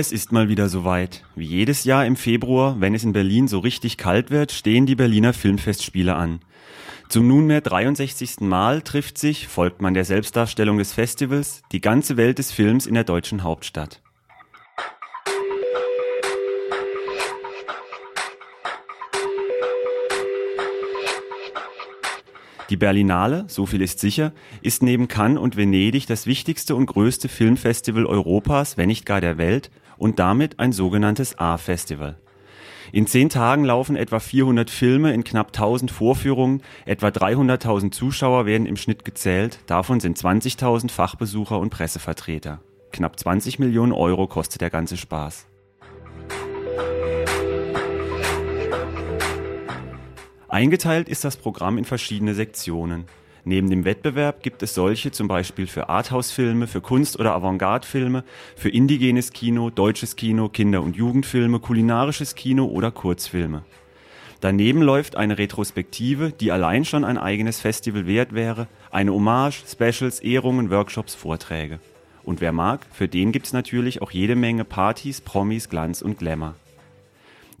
Es ist mal wieder soweit. Wie jedes Jahr im Februar, wenn es in Berlin so richtig kalt wird, stehen die Berliner Filmfestspiele an. Zum nunmehr 63. Mal trifft sich, folgt man der Selbstdarstellung des Festivals, die ganze Welt des Films in der deutschen Hauptstadt. Die Berlinale, so viel ist sicher, ist neben Cannes und Venedig das wichtigste und größte Filmfestival Europas, wenn nicht gar der Welt und damit ein sogenanntes A-Festival. In zehn Tagen laufen etwa 400 Filme in knapp 1000 Vorführungen, etwa 300.000 Zuschauer werden im Schnitt gezählt, davon sind 20.000 Fachbesucher und Pressevertreter. Knapp 20 Millionen Euro kostet der ganze Spaß. Eingeteilt ist das Programm in verschiedene Sektionen. Neben dem Wettbewerb gibt es solche zum Beispiel für Arthouse-Filme, für Kunst- oder Avantgarde-Filme, für indigenes Kino, deutsches Kino, Kinder- und Jugendfilme, kulinarisches Kino oder Kurzfilme. Daneben läuft eine Retrospektive, die allein schon ein eigenes Festival wert wäre, eine Hommage, Specials, Ehrungen, Workshops, Vorträge. Und wer mag, für den gibt's natürlich auch jede Menge Partys, Promis, Glanz und Glamour.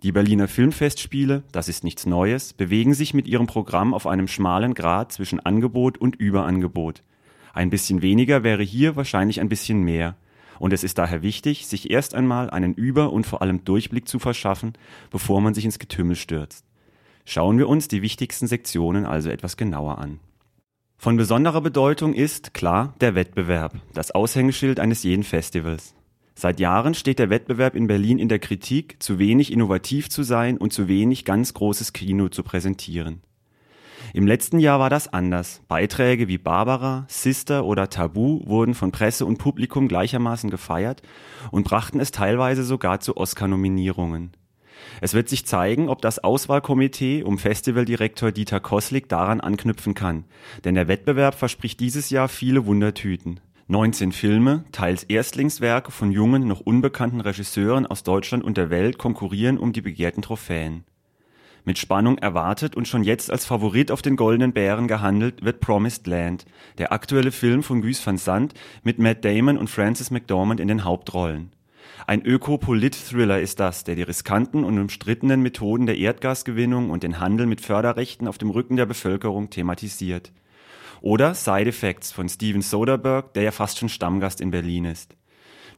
Die Berliner Filmfestspiele, das ist nichts Neues, bewegen sich mit ihrem Programm auf einem schmalen Grat zwischen Angebot und Überangebot. Ein bisschen weniger wäre hier wahrscheinlich ein bisschen mehr. Und es ist daher wichtig, sich erst einmal einen Über- und vor allem Durchblick zu verschaffen, bevor man sich ins Getümmel stürzt. Schauen wir uns die wichtigsten Sektionen also etwas genauer an. Von besonderer Bedeutung ist, klar, der Wettbewerb, das Aushängeschild eines jeden Festivals. Seit Jahren steht der Wettbewerb in Berlin in der Kritik, zu wenig innovativ zu sein und zu wenig ganz großes Kino zu präsentieren. Im letzten Jahr war das anders. Beiträge wie Barbara, Sister oder Tabu wurden von Presse und Publikum gleichermaßen gefeiert und brachten es teilweise sogar zu Oscar-Nominierungen. Es wird sich zeigen, ob das Auswahlkomitee um Festivaldirektor Dieter Koslik daran anknüpfen kann, denn der Wettbewerb verspricht dieses Jahr viele Wundertüten. 19 Filme, teils Erstlingswerke von jungen, noch unbekannten Regisseuren aus Deutschland und der Welt konkurrieren um die begehrten Trophäen. Mit Spannung erwartet und schon jetzt als Favorit auf den Goldenen Bären gehandelt wird Promised Land, der aktuelle Film von Guy van Sant mit Matt Damon und Frances McDormand in den Hauptrollen. Ein Öko-Polit-Thriller ist das, der die riskanten und umstrittenen Methoden der Erdgasgewinnung und den Handel mit Förderrechten auf dem Rücken der Bevölkerung thematisiert. Oder Side Effects von Steven Soderbergh, der ja fast schon Stammgast in Berlin ist.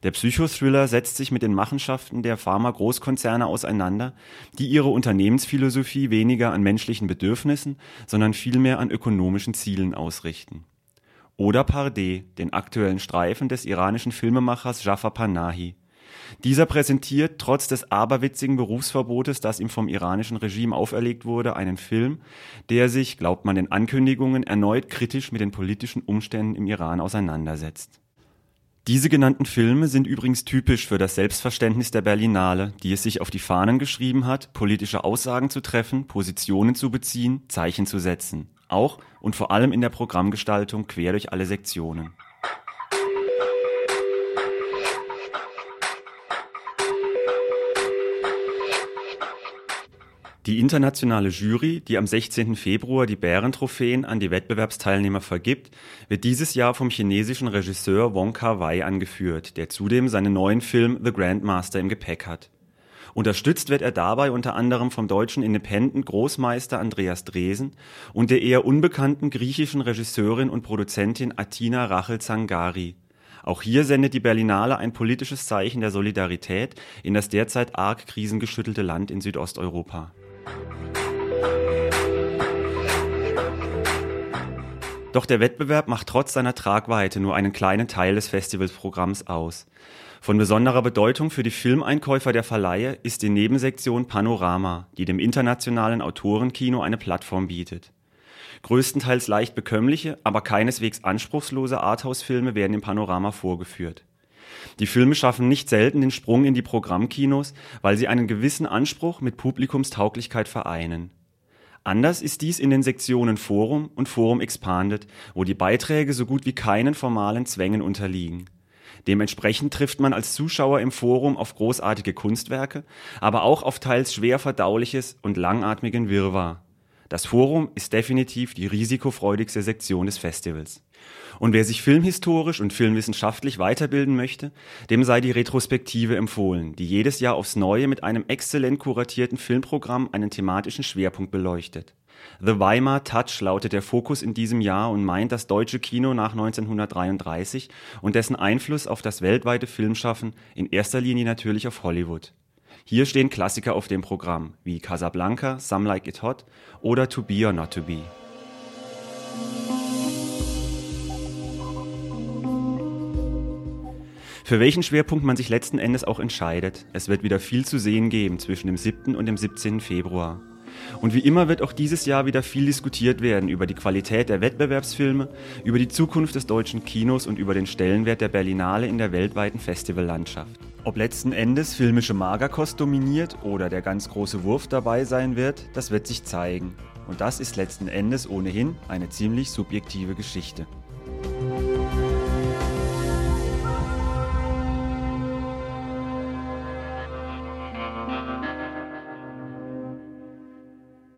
Der Psychothriller setzt sich mit den Machenschaften der Pharma-Großkonzerne auseinander, die ihre Unternehmensphilosophie weniger an menschlichen Bedürfnissen, sondern vielmehr an ökonomischen Zielen ausrichten. Oder Pardé, den aktuellen Streifen des iranischen Filmemachers Jafar Panahi. Dieser präsentiert trotz des aberwitzigen Berufsverbotes, das ihm vom iranischen Regime auferlegt wurde, einen Film, der sich, glaubt man den Ankündigungen, erneut kritisch mit den politischen Umständen im Iran auseinandersetzt. Diese genannten Filme sind übrigens typisch für das Selbstverständnis der Berlinale, die es sich auf die Fahnen geschrieben hat, politische Aussagen zu treffen, Positionen zu beziehen, Zeichen zu setzen. Auch und vor allem in der Programmgestaltung quer durch alle Sektionen. Die internationale Jury, die am 16. Februar die Bärentrophäen an die Wettbewerbsteilnehmer vergibt, wird dieses Jahr vom chinesischen Regisseur Wong Kar-wai angeführt, der zudem seinen neuen Film The Grandmaster im Gepäck hat. Unterstützt wird er dabei unter anderem vom deutschen Independent Großmeister Andreas Dresen und der eher unbekannten griechischen Regisseurin und Produzentin Atina Rachel Zangari. Auch hier sendet die Berlinale ein politisches Zeichen der Solidarität in das derzeit arg krisengeschüttelte Land in Südosteuropa. Doch der Wettbewerb macht trotz seiner Tragweite nur einen kleinen Teil des Festivalprogramms aus. Von besonderer Bedeutung für die Filmeinkäufer der Verleihe ist die Nebensektion Panorama, die dem internationalen Autorenkino eine Plattform bietet. Größtenteils leicht bekömmliche, aber keineswegs anspruchslose Arthouse-Filme werden im Panorama vorgeführt. Die Filme schaffen nicht selten den Sprung in die Programmkinos, weil sie einen gewissen Anspruch mit Publikumstauglichkeit vereinen. Anders ist dies in den Sektionen Forum und Forum Expanded, wo die Beiträge so gut wie keinen formalen Zwängen unterliegen. Dementsprechend trifft man als Zuschauer im Forum auf großartige Kunstwerke, aber auch auf teils schwer verdauliches und langatmigen Wirrwarr. Das Forum ist definitiv die risikofreudigste Sektion des Festivals. Und wer sich filmhistorisch und filmwissenschaftlich weiterbilden möchte, dem sei die Retrospektive empfohlen, die jedes Jahr aufs Neue mit einem exzellent kuratierten Filmprogramm einen thematischen Schwerpunkt beleuchtet. The Weimar Touch lautet der Fokus in diesem Jahr und meint das deutsche Kino nach 1933 und dessen Einfluss auf das weltweite Filmschaffen, in erster Linie natürlich auf Hollywood. Hier stehen Klassiker auf dem Programm, wie Casablanca, Some Like It Hot oder To Be or Not To Be. Für welchen Schwerpunkt man sich letzten Endes auch entscheidet, es wird wieder viel zu sehen geben zwischen dem 7. und dem 17. Februar. Und wie immer wird auch dieses Jahr wieder viel diskutiert werden über die Qualität der Wettbewerbsfilme, über die Zukunft des deutschen Kinos und über den Stellenwert der Berlinale in der weltweiten Festivallandschaft. Ob letzten Endes filmische Magerkost dominiert oder der ganz große Wurf dabei sein wird, das wird sich zeigen. Und das ist letzten Endes ohnehin eine ziemlich subjektive Geschichte.